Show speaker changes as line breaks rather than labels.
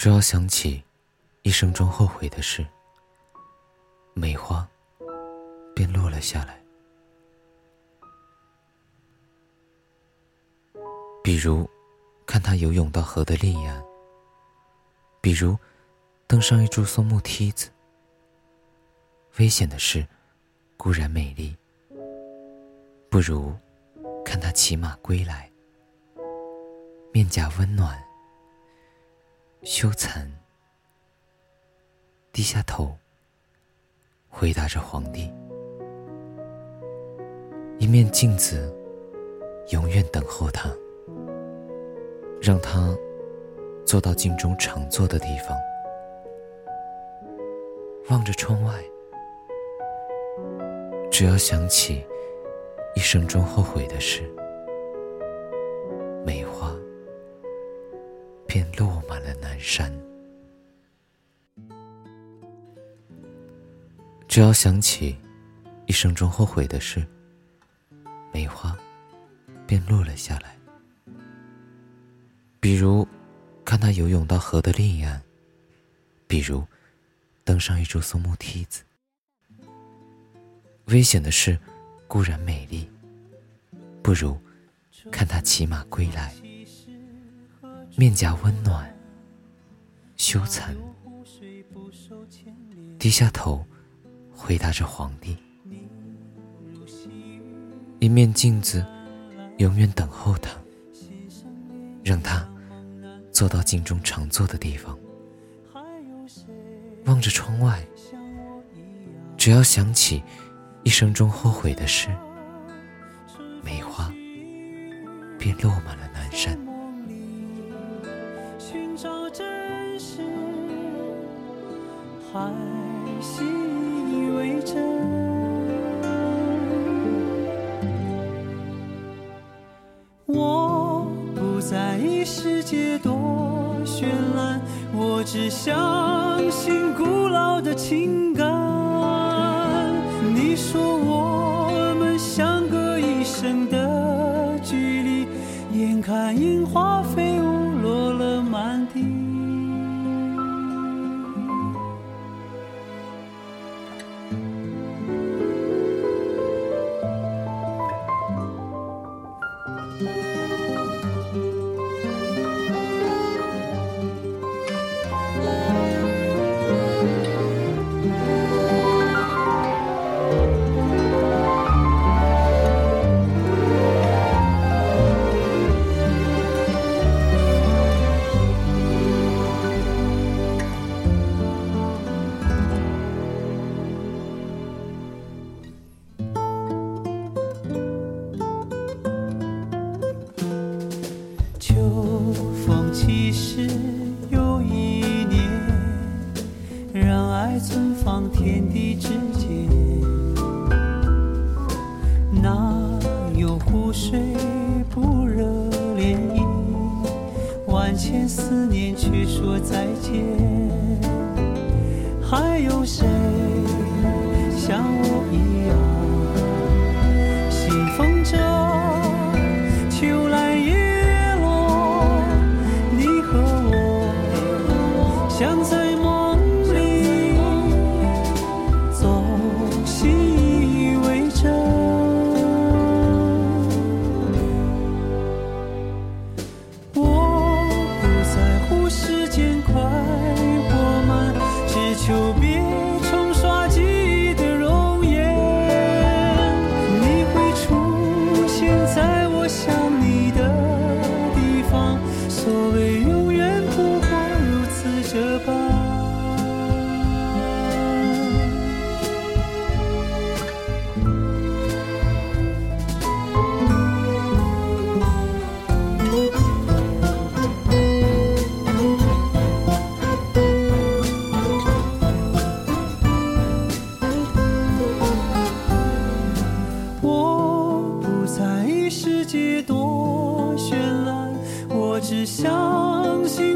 只要想起一生中后悔的事，梅花便落了下来。比如，看他游泳到河的另一岸；比如，登上一株松木梯子。危险的事固然美丽，不如看他骑马归来，面颊温暖，羞惭，低下头，回答着皇帝。一面镜子，永远等候他。让他坐到镜中常坐的地方，望着窗外。只要想起一生中后悔的事，便落满了南山。只要想起一生中后悔的事，梅花便落了下来。比如，看他游泳到河的另一岸；比如，登上一株松木梯子。危险的事固然美丽，不如看他骑马归来，面颊温暖，羞惭，低下头，回答着皇帝。一面镜子，永远等候他，让他。坐到镜中常坐的地方，望着窗外。只要想起一生中后悔的事，梅花便落满了南山。还信以为真。
我不在意世界多绚烂，我只相信古老的情感。你说我们相隔一生的距离，眼看樱花飞其实有一年，让爱存放天地之间。哪有湖水不热涟漪？万千思念却说再见。还有谁像我一样，相信许多绚烂，我只相信。